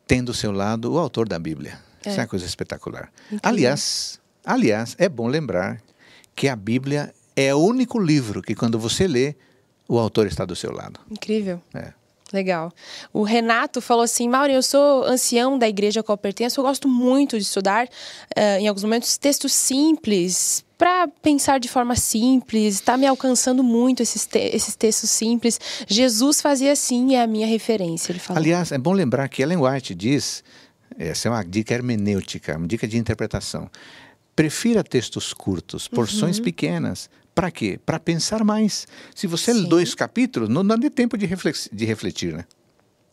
[SPEAKER 2] tem do seu lado o autor da Bíblia.
[SPEAKER 1] É.
[SPEAKER 2] Isso é uma coisa espetacular. Aliás, aliás, é bom lembrar que a Bíblia é o único livro que quando você lê, o autor está do seu lado.
[SPEAKER 1] Incrível.
[SPEAKER 2] É.
[SPEAKER 1] Legal. O Renato falou assim: Mauro, eu sou ancião da igreja a qual eu pertenço, eu gosto muito de estudar, eh, em alguns momentos, textos simples, para pensar de forma simples, está me alcançando muito esses, te esses textos simples. Jesus fazia assim, é a minha referência, ele falou.
[SPEAKER 2] Aliás, é bom lembrar que Ellen White diz, essa é uma dica hermenêutica, uma dica de interpretação. Prefira textos curtos, porções
[SPEAKER 1] Uhum.
[SPEAKER 2] pequenas. Para quê? Para pensar mais. Se você lê dois capítulos, não dá nem tempo de, reflex- de refletir, né?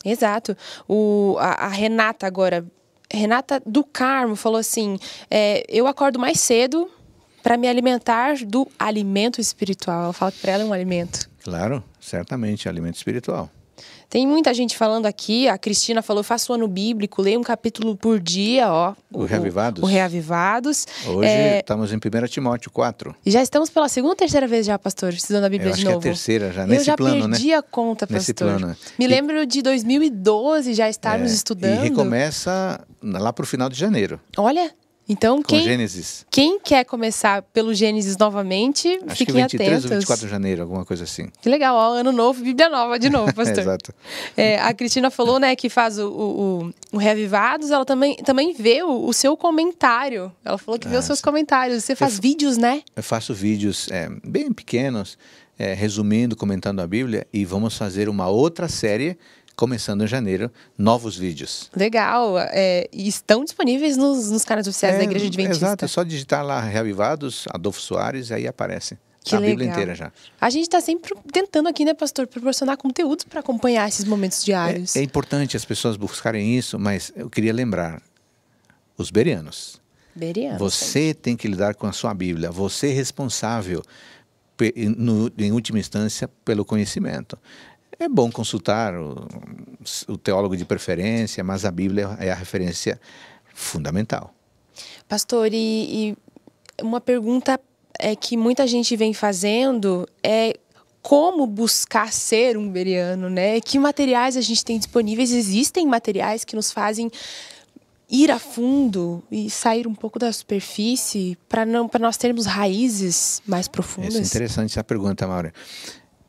[SPEAKER 1] Exato. O, a, a Renata agora, Renata do Carmo falou assim: é, eu acordo mais cedo para me alimentar do alimento espiritual. Ela fala que para ela é um alimento.
[SPEAKER 2] Claro, certamente, alimento espiritual.
[SPEAKER 1] Tem muita gente falando aqui, a Cristina falou, faço o ano bíblico, leia um capítulo por dia, ó.
[SPEAKER 2] O Reavivados?
[SPEAKER 1] O, Reavivados.
[SPEAKER 2] Hoje
[SPEAKER 1] É,
[SPEAKER 2] estamos em 1 Timóteo 4.
[SPEAKER 1] e já estamos pela segunda ou terceira vez já, pastor, estudando a Bíblia
[SPEAKER 2] Eu acho
[SPEAKER 1] de
[SPEAKER 2] que é a
[SPEAKER 1] novo.
[SPEAKER 2] terceira já,
[SPEAKER 1] Eu
[SPEAKER 2] nesse
[SPEAKER 1] já
[SPEAKER 2] plano, né?
[SPEAKER 1] perdi a conta, pastor.
[SPEAKER 2] Nesse plano. né?
[SPEAKER 1] Me
[SPEAKER 2] E-
[SPEAKER 1] lembro de 2012 já estarmos
[SPEAKER 2] é,
[SPEAKER 1] estudando.
[SPEAKER 2] E recomeça lá para o final de janeiro,
[SPEAKER 1] Olha, então
[SPEAKER 2] com
[SPEAKER 1] quem,
[SPEAKER 2] Gênesis.
[SPEAKER 1] quem quer começar pelo Gênesis novamente,
[SPEAKER 2] Acho que
[SPEAKER 1] fiquem
[SPEAKER 2] 23
[SPEAKER 1] atentos.
[SPEAKER 2] ou 24 de janeiro, alguma coisa assim.
[SPEAKER 1] Que legal, ó, ano novo, Bíblia nova de novo, pastor.
[SPEAKER 2] Exato.
[SPEAKER 1] É, a Cristina falou, né, que faz o, o, o- Reavivados, ela também, também vê o, o seu comentário. Ela falou que vê
[SPEAKER 2] Ah,
[SPEAKER 1] os seus
[SPEAKER 2] sim.
[SPEAKER 1] comentários. Você faz
[SPEAKER 2] fa-
[SPEAKER 1] vídeos, né?
[SPEAKER 2] Eu faço vídeos é, bem pequenos, é, resumindo, comentando a Bíblia, e vamos fazer uma outra série, começando em janeiro, novos vídeos.
[SPEAKER 1] Legal. é, e estão disponíveis nos, nos canais oficiais
[SPEAKER 2] É,
[SPEAKER 1] da Igreja Adventista.
[SPEAKER 2] Exato, é só digitar lá Reavivados, Adolfo Soares, aí aparece.
[SPEAKER 1] Que
[SPEAKER 2] a Bíblia
[SPEAKER 1] legal.
[SPEAKER 2] inteira já.
[SPEAKER 1] A gente está sempre tentando aqui, né, pastor, proporcionar conteúdos para acompanhar esses momentos diários.
[SPEAKER 2] É, é importante as pessoas buscarem isso, mas eu queria lembrar, os berianos,
[SPEAKER 1] Beriano,
[SPEAKER 2] você tem que lidar com a sua Bíblia, você é responsável, no- em última instância, pelo conhecimento. É bom consultar o, o teólogo de preferência, mas a Bíblia é a referência fundamental.
[SPEAKER 1] Pastor, e, e uma pergunta é que muita gente vem fazendo é como buscar ser um beriano, né? Que materiais a gente tem disponíveis? Existem materiais que nos fazem ir a fundo e sair um pouco da superfície para não para nós termos raízes mais
[SPEAKER 2] é
[SPEAKER 1] profundas?
[SPEAKER 2] interessante essa pergunta, Maura.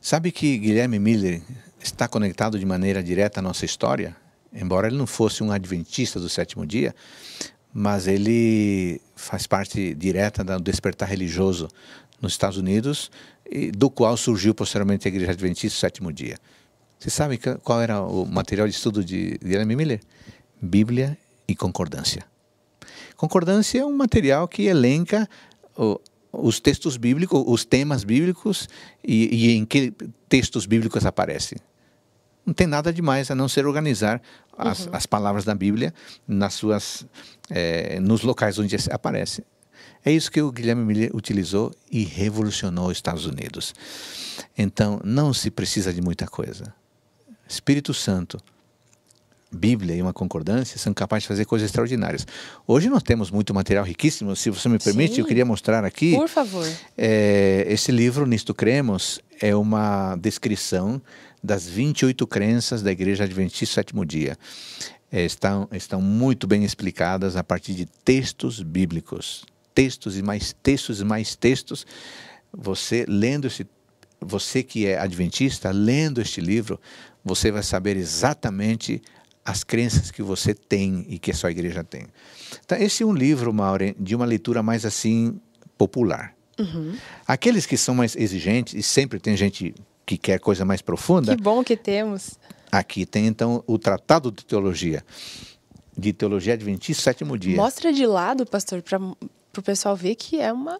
[SPEAKER 2] Sabe que Guilherme Miller está conectado de maneira direta à nossa história? Embora ele não fosse um adventista do sétimo dia, mas ele faz parte direta do despertar religioso nos Estados Unidos, do qual surgiu posteriormente a Igreja Adventista do sétimo dia. Você sabe qual era o material de estudo de Guilherme Miller? Bíblia e concordância. Concordância é um material que elenca os textos bíblicos, os temas bíblicos e, e em que textos bíblicos aparecem. Não tem nada demais a não ser organizar as, as palavras da Bíblia nas suas, eh, nos locais onde aparece. É isso que o Guilherme Miller utilizou e revolucionou os Estados Unidos. Então, não se precisa de muita coisa. Espírito Santo, Bíblia e uma concordância são capazes de fazer coisas extraordinárias. Hoje nós temos muito material riquíssimo. Se você me permite,
[SPEAKER 1] Sim.
[SPEAKER 2] eu queria mostrar aqui.
[SPEAKER 1] Por favor.
[SPEAKER 2] É, esse livro, Nisto Cremos, é uma descrição das 28 crenças da Igreja Adventista Sétimo Dia. é, estão, estão muito bem explicadas a partir de textos bíblicos. Textos e mais textos e mais textos. Você lendo esse você que é adventista, lendo este livro, você vai saber exatamente as crenças que você tem e que a sua igreja tem. Então, esse é um livro, Maureen, de uma leitura mais assim popular. Uhum. Aqueles que são mais exigentes, e sempre tem gente que quer coisa mais profunda.
[SPEAKER 1] Que bom que temos.
[SPEAKER 2] Aqui tem então o Tratado de Teologia, de Teologia Adventista, sétimo dia.
[SPEAKER 1] Mostra de lado, pastor, para o pessoal ver que é uma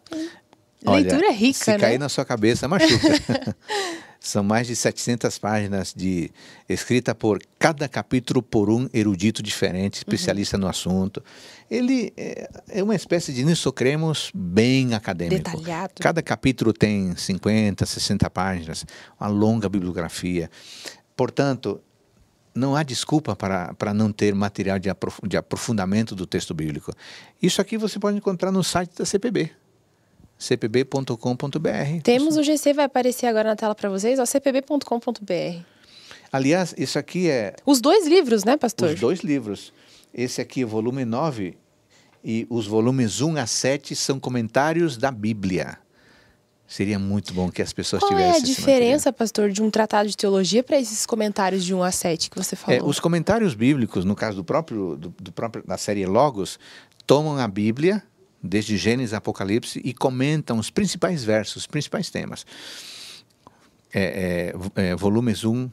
[SPEAKER 1] leitura
[SPEAKER 2] Olha,
[SPEAKER 1] rica,
[SPEAKER 2] se
[SPEAKER 1] né?
[SPEAKER 2] cair na sua cabeça, machuca. São mais de 700 páginas de escrita por cada capítulo por um erudito diferente, especialista uhum. no assunto. Ele é, é, uma espécie de Nissocremos bem acadêmico.
[SPEAKER 1] Detalhado.
[SPEAKER 2] Cada capítulo tem 50, 60 páginas, uma longa bibliografia. Portanto, não há desculpa para, para não ter material de, aprof, de aprofundamento do texto bíblico. Isso aqui você pode encontrar no site da CPB cpb.com.br.
[SPEAKER 1] Temos o GC, vai aparecer agora na tela para vocês, ó, cpb.com.br.
[SPEAKER 2] Aliás, isso aqui é.
[SPEAKER 1] Os dois livros, né, pastor?
[SPEAKER 2] Os dois livros. Esse aqui é o volume 9 e os volumes 1 a 7 são comentários da Bíblia. Seria muito bom que as pessoas
[SPEAKER 1] Qual
[SPEAKER 2] tivessem.
[SPEAKER 1] Qual é a diferença, pastor, de um tratado de teologia para esses comentários de 1 a 7 que você falou?
[SPEAKER 2] É, os comentários bíblicos, no caso do próprio, do, do próprio da série Logos, tomam a Bíblia desde Gênesis a Apocalipse, e comentam os principais versos, os principais temas. É, é, é, volumes 1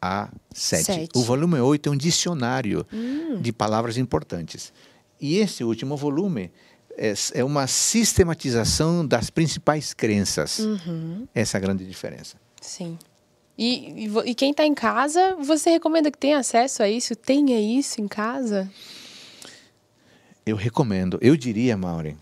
[SPEAKER 2] a 7. 7. O volume 8 é um dicionário hum. de palavras importantes. E esse último volume é, é uma sistematização das principais crenças. Uhum. Essa é a grande diferença.
[SPEAKER 1] Sim. E, e, e quem está em casa, você recomenda que tenha acesso a isso? Tenha isso em casa?
[SPEAKER 2] Eu recomendo. Eu diria, Maureen,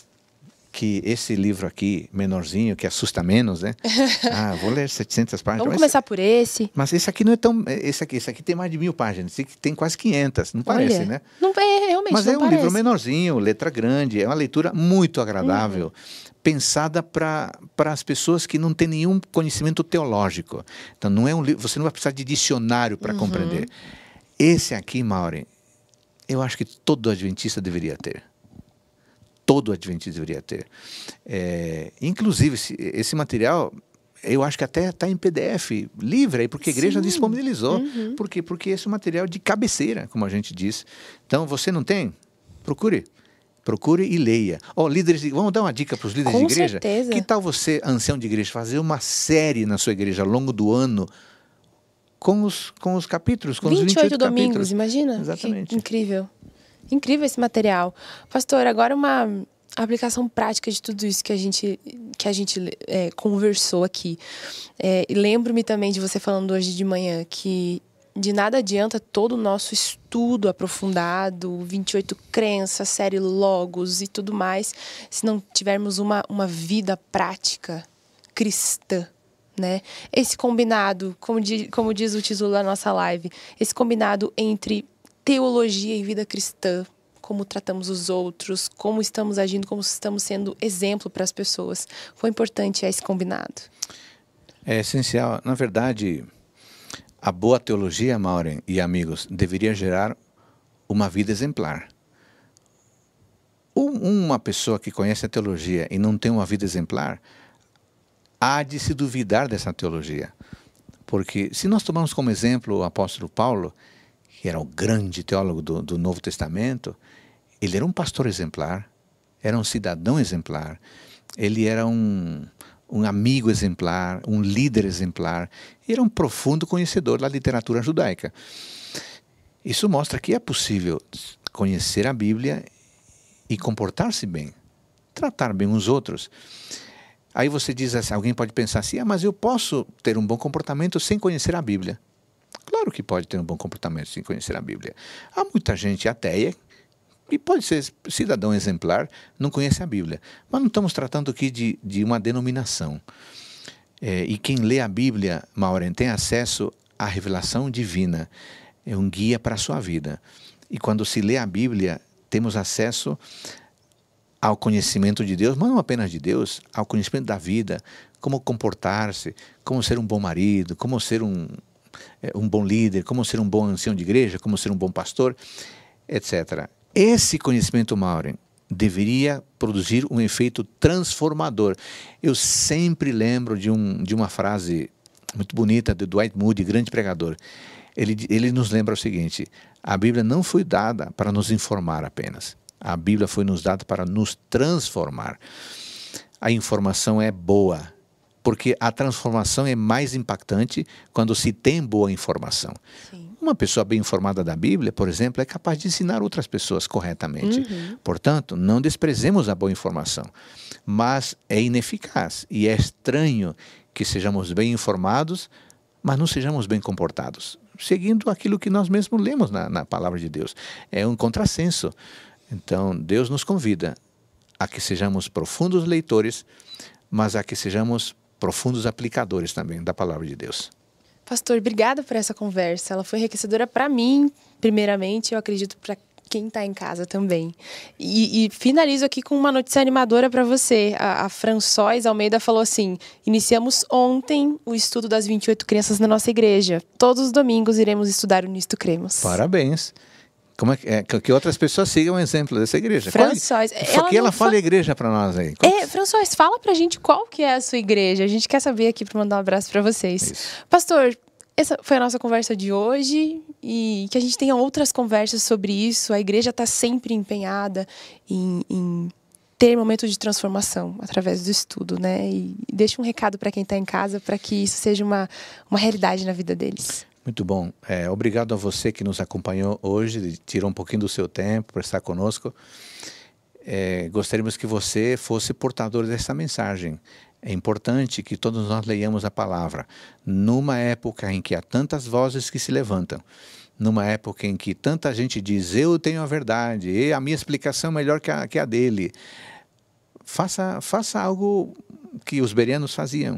[SPEAKER 2] que esse livro aqui, menorzinho, que assusta menos, né? Ah, vou ler 700 páginas.
[SPEAKER 1] Vamos começar por esse.
[SPEAKER 2] Mas esse aqui não é tão... Esse aqui, esse aqui tem mais de mil páginas. Esse aqui tem quase 500, não parece,
[SPEAKER 1] Olha,
[SPEAKER 2] né?
[SPEAKER 1] Não é, realmente
[SPEAKER 2] Mas
[SPEAKER 1] não
[SPEAKER 2] é um
[SPEAKER 1] parece.
[SPEAKER 2] livro menorzinho, letra grande, é uma leitura muito agradável, uhum. pensada para as pessoas que não têm nenhum conhecimento teológico. Então, não é um livro... Você não vai precisar de dicionário para uhum. compreender. Esse aqui, Maureen, eu acho que todo adventista deveria ter. Todo adventista deveria ter. É, inclusive, esse, esse, material, eu acho que até está em PDF livre aí, porque a igreja Sim. disponibilizou. Uhum. Por quê? Porque esse é um material de cabeceira, como a gente diz. Então, você não tem? Procure. Procure e leia. Ó, oh, líderes, de, vamos dar uma dica para os líderes
[SPEAKER 1] Com
[SPEAKER 2] de igreja?
[SPEAKER 1] Certeza.
[SPEAKER 2] Que tal você, ancião de igreja, fazer uma série na sua igreja ao longo do ano com os, com os capítulos, com 28 os 28
[SPEAKER 1] domingos,
[SPEAKER 2] capítulos.
[SPEAKER 1] imagina?
[SPEAKER 2] Exatamente.
[SPEAKER 1] Que incrível. Incrível esse material. Pastor, agora uma aplicação prática de tudo isso que a gente, que a gente é, conversou aqui. É, e lembro-me também de você falando hoje de manhã que de nada adianta todo o nosso estudo aprofundado, 28 crenças, série Logos e tudo mais, se não tivermos uma, uma vida prática cristã né? Esse combinado, como, di, como diz o título da nossa live, esse combinado entre teologia e vida cristã, como tratamos os outros, como estamos agindo, como estamos sendo exemplo para as pessoas. Foi importante esse combinado.
[SPEAKER 2] É essencial. Na verdade, a boa teologia, Maureen e amigos, deveria gerar uma vida exemplar. Uma pessoa que conhece a teologia e não tem uma vida exemplar, há de se duvidar dessa teologia. Porque se nós tomarmos como exemplo o apóstolo Paulo, que era o grande teólogo do, do Novo Testamento, ele era um pastor exemplar, era um cidadão exemplar, ele era um, um amigo exemplar, um líder exemplar, era um profundo conhecedor da literatura judaica. Isso mostra que é possível conhecer a Bíblia e comportar-se bem, tratar bem os outros. Aí você diz assim, alguém pode pensar assim, ah, mas eu posso ter um bom comportamento sem conhecer a Bíblia. Claro que pode ter um bom comportamento sem conhecer a Bíblia. Há muita gente ateia e pode ser cidadão exemplar, não conhece a Bíblia. Mas não estamos tratando aqui de, de uma denominação. É, e quem lê a Bíblia, Maureen, tem acesso à revelação divina. É um guia para a sua vida. E quando se lê a Bíblia, temos acesso ao conhecimento de Deus, mas não apenas de Deus, ao conhecimento da vida, como comportar-se, como ser um bom marido, como ser um, é, um bom líder, como ser um bom ancião de igreja, como ser um bom pastor. etc. Esse conhecimento, Maureen, deveria produzir um efeito transformador. Eu sempre lembro de, um, de uma frase muito bonita de Dwight Moody, grande pregador. Ele, ele nos lembra o seguinte: a Bíblia não foi dada para nos informar apenas. A Bíblia foi nos dada para nos transformar. A informação é boa, porque a transformação é mais impactante quando se tem boa informação. Sim. Uma pessoa bem informada da Bíblia, por exemplo, é capaz de ensinar outras pessoas corretamente. Uhum. Portanto, não desprezemos a boa informação, mas é ineficaz e é estranho que sejamos bem informados, mas não sejamos bem comportados, seguindo aquilo que nós mesmos lemos na, na palavra de Deus. É um contrassenso. Então, Deus nos convida a que sejamos profundos leitores, mas a que sejamos profundos aplicadores também da palavra de Deus.
[SPEAKER 1] Pastor, obrigada por essa conversa. Ela foi enriquecedora para mim, primeiramente, eu acredito para quem está em casa também. E, e, finalizo aqui com uma notícia animadora para você. A, a François Almeida falou assim: iniciamos ontem o estudo das 28 crianças na nossa igreja. Todos os domingos iremos estudar o Nisto Cremos.
[SPEAKER 2] Parabéns. Como é que, é, que outras pessoas sigam o exemplo dessa igreja.
[SPEAKER 1] François,
[SPEAKER 2] qual, ela que ela fala fa... igreja para nós aí.
[SPEAKER 1] Qual... É, François, fala para a gente qual que é a sua igreja. A gente quer saber aqui para mandar um abraço para vocês. Isso. Pastor, essa foi a nossa conversa de hoje e que a gente tenha outras conversas sobre isso. A igreja está sempre empenhada em, em ter momentos de transformação através do estudo, né? E deixa um recado para quem está em casa para que isso seja uma, uma realidade na vida deles.
[SPEAKER 2] Muito bom. É, obrigado a você que nos acompanhou hoje, tirou um pouquinho do seu tempo para estar conosco. É, gostaríamos que você fosse portador dessa mensagem. É importante que todos nós leiamos a palavra. Numa época em que há tantas vozes que se levantam, numa época em que tanta gente diz eu tenho a verdade, e a minha explicação é melhor que a, que a dele, faça, faça algo que os berianos faziam.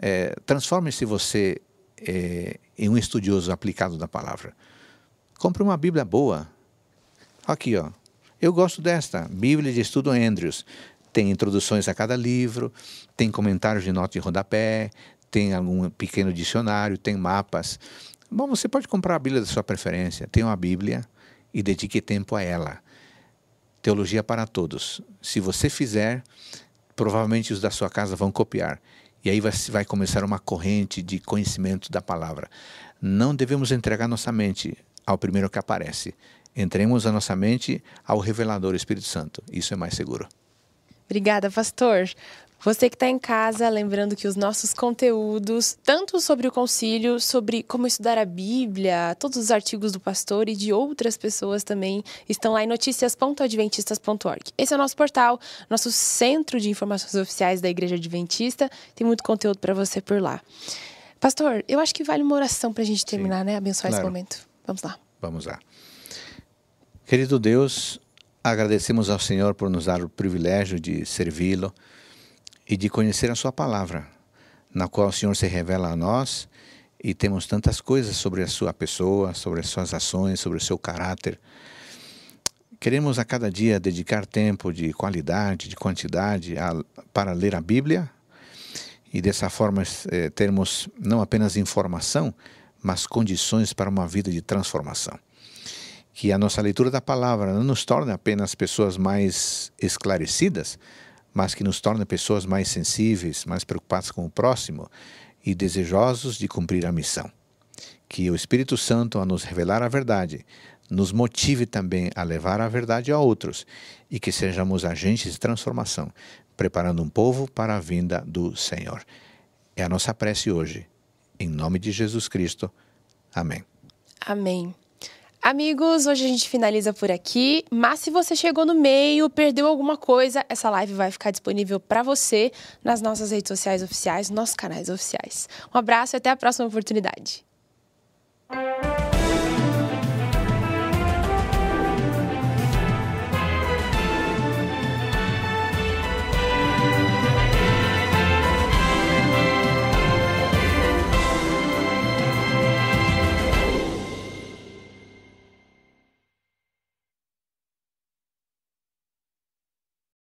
[SPEAKER 2] É, Transforme-se você é, em um estudioso aplicado da palavra. Compre uma Bíblia boa. Aqui, ó. Eu gosto desta, Bíblia de Estudo Andrews. Tem introduções a cada livro, tem comentários de nota de rodapé, tem algum pequeno dicionário, tem mapas. Bom, você pode comprar a Bíblia da sua preferência. Tem uma Bíblia e dedique tempo a ela. Teologia para todos. Se você fizer, provavelmente os da sua casa vão copiar. E aí vai, vai começar uma corrente de conhecimento da palavra. Não devemos entregar nossa mente ao primeiro que aparece. Entremos a nossa mente ao revelador Espírito Santo. Isso é mais seguro.
[SPEAKER 1] Obrigada, pastor. Você que está em casa, lembrando que os nossos conteúdos, tanto sobre o concílio, sobre como estudar a Bíblia, todos os artigos do pastor e de outras pessoas também, estão lá em noticias.adventistas.org. Esse é o nosso portal, nosso centro de informações oficiais da Igreja Adventista. Tem muito conteúdo para você por lá. Pastor, eu acho que vale uma oração para a gente terminar, Sim, né? Abençoar claro. esse momento. Vamos lá.
[SPEAKER 2] Vamos lá. Querido Deus, agradecemos ao Senhor por nos dar o privilégio de servi-lo e de conhecer a Sua palavra, na qual o Senhor se revela a nós e temos tantas coisas sobre a Sua pessoa, sobre as Suas ações, sobre o seu caráter. Queremos a cada dia dedicar tempo de qualidade, de quantidade a, para ler a Bíblia e dessa forma eh, termos não apenas informação, mas condições para uma vida de transformação. Que a nossa leitura da palavra não nos torne apenas pessoas mais esclarecidas, mas que nos torna pessoas mais sensíveis, mais preocupadas com o próximo e desejosos de cumprir a missão. Que o Espírito Santo, a nos revelar a verdade, nos motive também a levar a verdade a outros e que sejamos agentes de transformação, preparando um povo para a vinda do Senhor. É a nossa prece hoje. Em nome de Jesus Cristo. Amém.
[SPEAKER 1] Amém. Amigos, hoje a gente finaliza por aqui, mas se você chegou no meio, perdeu alguma coisa, essa live vai ficar disponível para você nas nossas redes sociais oficiais, nossos canais oficiais. Um abraço e até a próxima oportunidade.